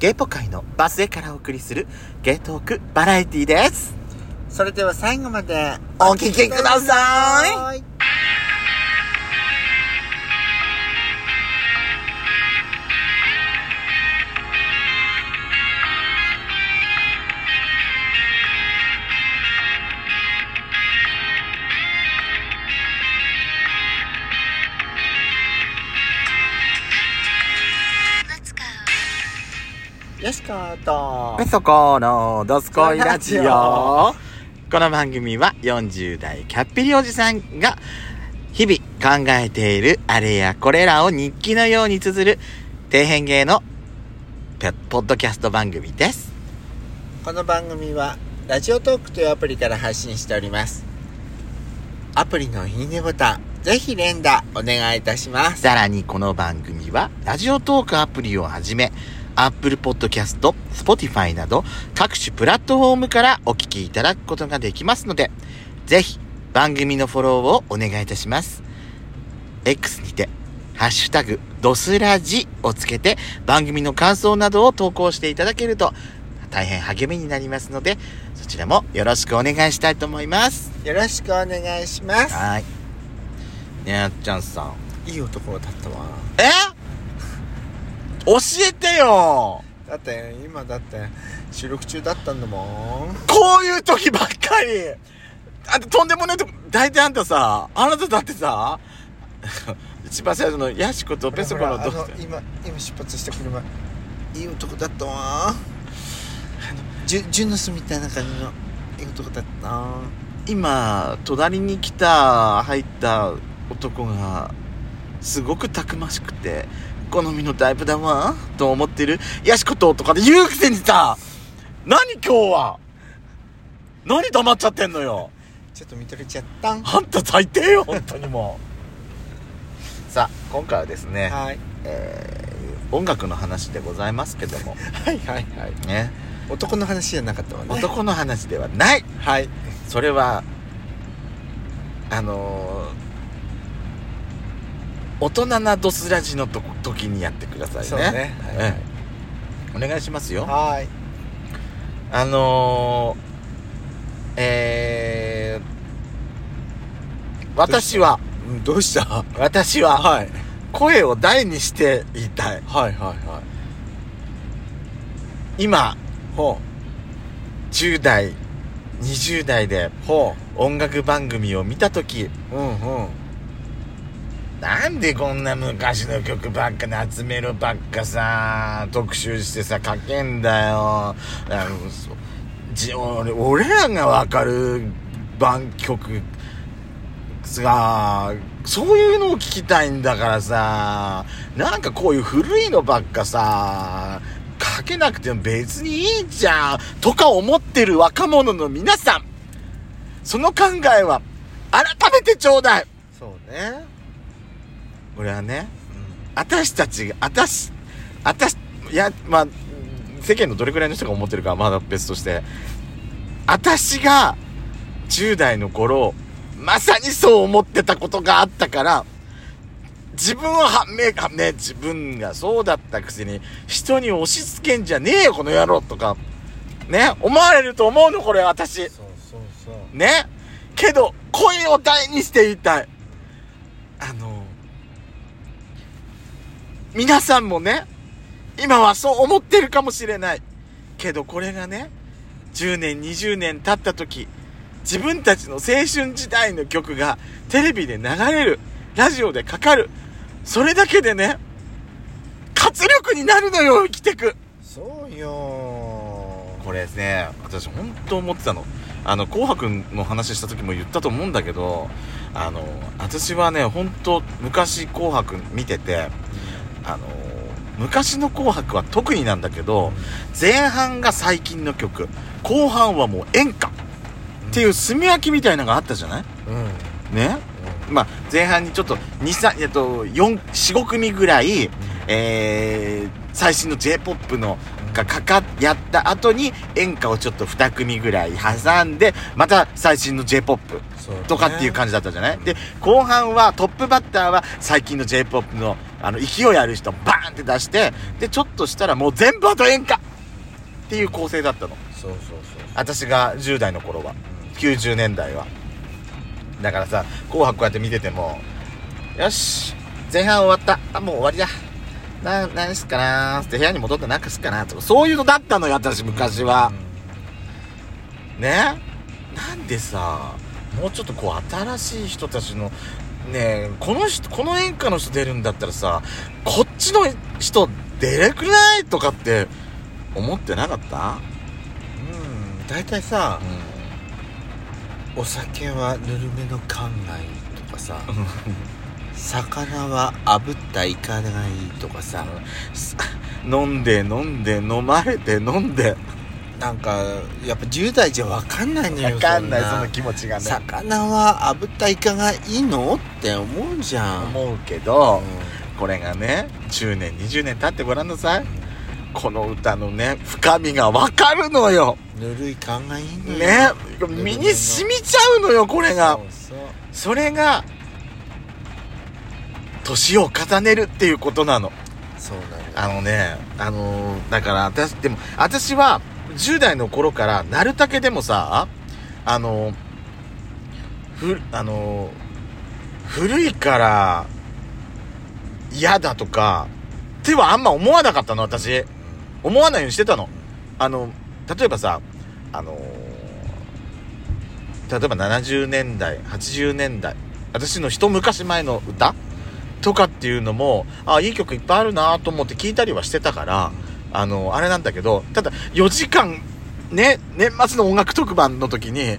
ゲイポ界のバスへからお送りするゲートークバラエティです。それでは最後までお聞きください。い。よしことペソコのドスコイラジオ。この番組は40代キャッピリおじさんが日々考えているあれやこれらを日記のように綴る底辺芸のペポッドキャスト番組です。この番組はラジオトークというアプリから配信しておりますアプリのいいねボタンぜひ連打お願いいたしますさらにこの番組はラジオトークアプリをはじめ Apple Podcast、Spotify など各種プラットフォームからお聞きいただくことができますのでぜひ番組のフォローをお願いいたします。X にてハッシュタグドスラジをつけて番組の感想などを投稿していただけると大変励みになりますのでそちらもよろしくお願いしたいと思います。よろしくお願いしますはい。ねあっちゃんさん。いい男だったわえ？教えてよ。だって今だって収録中だったんだもん。こういう時ばっかり。あととんでもないとこ大体あんたさあなただってさ 一番最初のヤシコとペソコのどうほらほらあの今今出発した車いい男だったわ。ジュジュノスみたいな感じのいい男だった。今隣に来た入った男がすごくたくましくて好みのタイプだわと思ってる？ヤシコととかで言うくせにさ何今日は？何黙っちゃってんのよ？ちょっと見とれちゃったん？あんた最低よ本当にもう。さあ今回はですね、はい。えー音楽の話でございますけども。はいはいはい。ね。男の話じゃなかったわね。男の話ではない。はい。それはあのー大人なドスラジのと時にやってくださいね。そうね。はいはいええ。お願いしますよ。はい。あのー、えー、私はうんどうした？私ははい。声を大にして言いたい。はいはいはい。今ほ10代20代でう。ほ音楽番組を見た時ううんうんなんでこんな昔の曲ばっかに集めるばっかさ特集してさ書けんだよ。あの俺俺らがわかる番曲さそういうのを聞きたいんだからさなんかこういう古いのばっかさ書けなくても別にいいじゃんとか思ってる若者の皆さんその考えは改めてちょうだい。そうね。俺はね私たちが、私、私、いや、まあ、世間のどれくらいの人が思ってるかはまだ別として、私が10代の頃、まさにそう思ってたことがあったから、自分をはめ、はね、自分がそうだったくせに、人に押し付けんじゃねえよ、この野郎とか、ね、思われると思うの、これ私。そうそうそうね。けど、声を大にして言いたい。あの、皆さんもね、今はそう思ってるかもしれない。けどこれがね、10年、20年経った時、自分たちの青春時代の曲がテレビで流れる、ラジオでかかる。それだけでね、活力になるのよ、生きてく。そうよこれね私本当思ってたのあの紅白の話した時も言ったと思うんだけどあの私はね本当昔紅白見ててあの昔の紅白は特になんだけど前半が最近の曲後半はもう演歌っていう炭焼きみたいなのがあったじゃない？うん。ね？まあ前半にちょっと23えっと45組ぐらいえー最新の J-POP のがかかやった後に演歌をちょっと2組ぐらい挟んでまた最新の J-POP そうね。とかっていう感じだったじゃない？で後半はトップバッターは最近の J-POP のあの、勢いある人バーンって出して、で、ちょっとしたらもう全部あと演歌っていう構成だったの。そうそう私が10代の頃は。90年代は。だからさ、紅白こうやって見てても、よし、前半終わった。あ、もう終わりだ。な、何すっかなーって部屋に戻って何かすっかなとか、そういうのだったのよ、私昔は。ね？なんでさもうちょっとこう新しい人たちのねえこの人この演歌の人出るんだったらさこっちの人出れくないとかって思ってなかった？うん大体さお酒はぬるめの缶がいいとかさ魚は炙ったイカがいいとかさ飲んで飲んで飲まれて飲んでなんかやっぱ10代じゃ分かんないのよわかんないその気持ちがね。魚は炙ったイカがいいの？って思うじゃん。思うけどうこれがね10年20年経ってごらんなさい。この歌のね深みがわかるのよ。んぬるい缶がいいのよ。ね身に染みちゃうのよこれが。それが年を重ねるっていうことなの。そうなのよ。あのねあのーだから私でも私は10代の頃からなるたけでもさあのふあの古いから嫌だとかってはあんま思わなかったの私。思わないようにしてたの。あの例えばさあの例えば70年代80年代私の一昔前の歌とかっていうのもあいい曲いっぱいあるなと思って聞いたりはしてたからあのあれなんだけどただ4時間ね年末の音楽特番の時に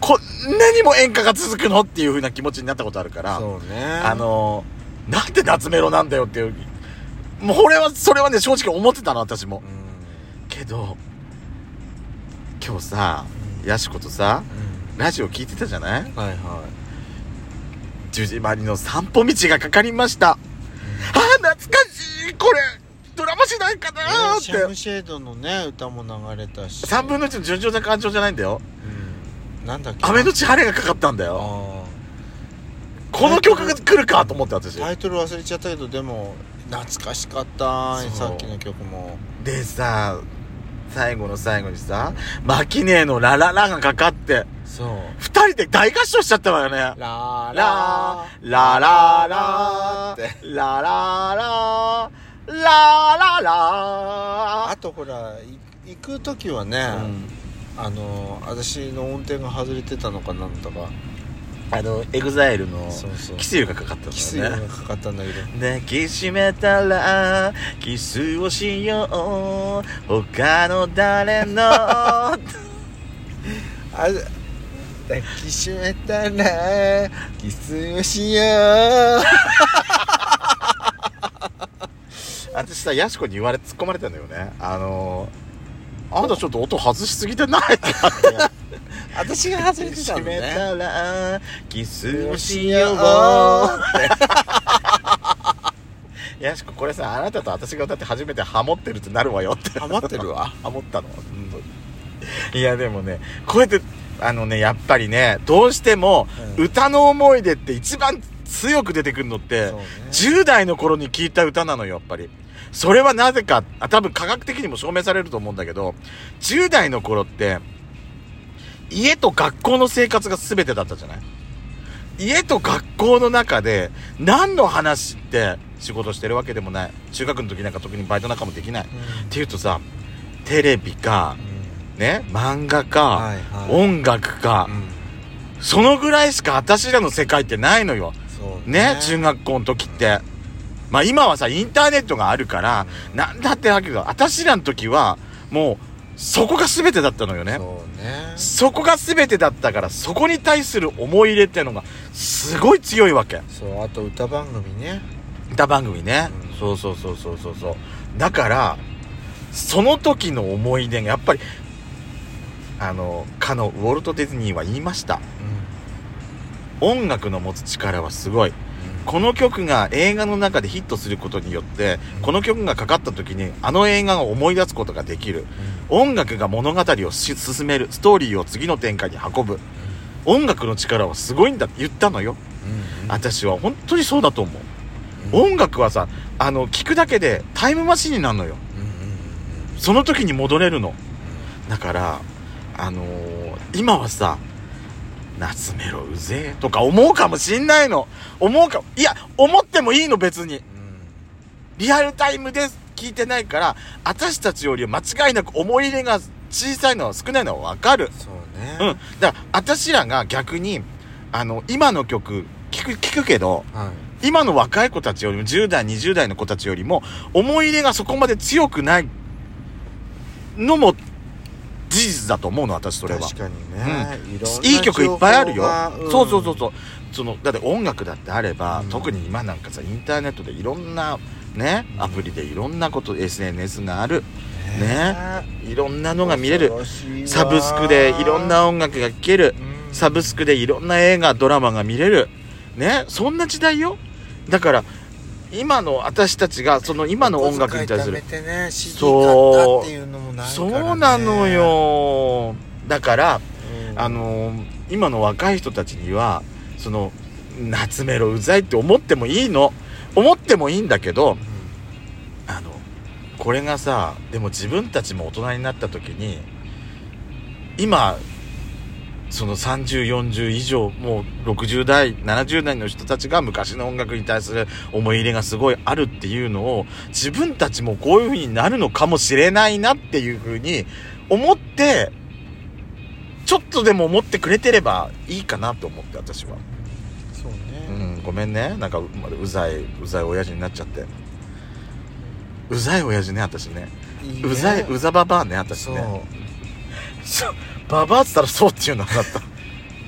こんなにも演歌が続くのっていう風な気持ちになったことあるからそうね。あのなんで夏メロなんだよっていうもう俺はそれはね正直思ってたの私も。うん。けど今日さやしことさラジオ聞いてたじゃない？はいは十時回りの散歩道がかかりました。あー、懐かしいこれドラマしないかいなーって。ねシャムシェードのね歌も流れたし。3分の1の順調な感情じゃないんだよ。うん。なんだっけ？雨のち晴れがかかったんだよ。あこの曲が来るかと思って私。ー。タイトル忘れちゃったけどでも懐かしかったさっきの曲も。でさ、最後の最後にさ、マキネーのラララがかかって、そう。二人で大合唱しちゃったわよね。ラーララ。ー、ラララー、ラララー、ラララ。あとほらい行く時はね、ー。うん。あの私の音程が外れてたのかなんだか。あの、エグザイルの Kiss you がかかったんだよね。キスがかかったんだけど。抱きしめたらキスをしよう。他の誰の？あ抱きしめたらキスをしよう 私さやしこに言われ突っ込まれたのよね。あのあなたちょっと音外しすぎてない？って 私が外れてたのね。たらキスををししよう。ようやしここれさあなたと私が歌って初めてハモってるってなるわよって。ハマってるわ？ハモったの、いやでもねこうやってあのねやっぱりねどうしても、うん。歌の思い出って一番強く出てくるのって、ね。10代の頃に聴いた歌なのよやっぱりそれはなぜかあ多分科学的にも証明されると思うんだけど10代の頃って家と学校の生活が全てだったじゃない？家と学校の中で何の話って仕事してるわけでもない。中学の時なんか特にバイトなんかもできない。っていうとさテレビかね？漫画か、はいはい。音楽か、うん。そのぐらいしか私らの世界ってないのよ。そうね？中学校の時ってまあ今はさインターネットがあるからなんだってわけど私らの時はもうそこが全てだったのよね。そうね。そこが全てだったからそこに対する思い入れっていうのがすごい強いわけ。そうあと歌番組ね。歌番組ね、うん。そうそうそうそうそうそう。だからその時の思い出がやっぱりあのかのウォルト・ディズニーは言いました。音楽の持つ力はすごいこの曲が映画の中でヒットすることによってこの曲がかかった時にあの映画を思い出すことができる。音楽が物語をし進めるストーリーを次の展開に運ぶ。音楽の力はすごいんだって言ったのよ。私は本当にそうだと思う。うん。音楽はさあの聴くだけでタイムマシンになるのよ。その時に戻れるの。だからあのー今はさ夏メロうぜえとか思うかもしんないの。思うかいや思ってもいいの別に。うんリアルタイムで聞いてないから私たちより間違いなく思い入れが小さいのは少ないのはわかる。そうね。うん。だから私らが逆にあの今の曲聞く聞くけどはい。今の若い子たちよりも10代20代の子たちよりも思い入れがそこまで強くないのも事実だと思うの私それは。確かにね、いろんないい曲いっぱいあるよ、情報がん。そうそうそうそう。そのだって音楽だってあれば、うん特に今なんかさインターネットでいろんなねうんアプリでいろんなこと SNS がある。ね。ね。いろんなのが見れる。サブスクでいろんな音楽が聴ける。うん。サブスクでいろんな映画ドラマが見れる。ね。そんな時代よ。だから今の私たちがその今の音楽に対する。ねそう。そうなの、よ。だからうん。あのー今の若い人たちにはその夏メロうざいって思ってもいいの。思ってもいいんだけどあのこれがさでも自分たちも大人になった時に今その3040以上もう60代70代の人たちが昔の音楽に対する思い入れがすごいあるっていうのを自分たちもこういう風になるのかもしれないなっていう風に思ってちょっとでも思ってくれてればいいかなと思って私は。そううね、ん、ごめんね。なんか、ううざい、うざい親父になっちゃって。うざい親父ね、私ね。うざい、うざばばあね、私ね。そう。ババアって言ったらそうっていうのだった。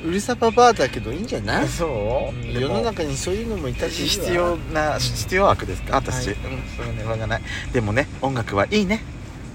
うるさばばあだけどいいんじゃない？そう世の中にそういうのもいたし必要な、必要悪ですか？私。はいうん、そうね、わがない。でもね、音楽はいいね。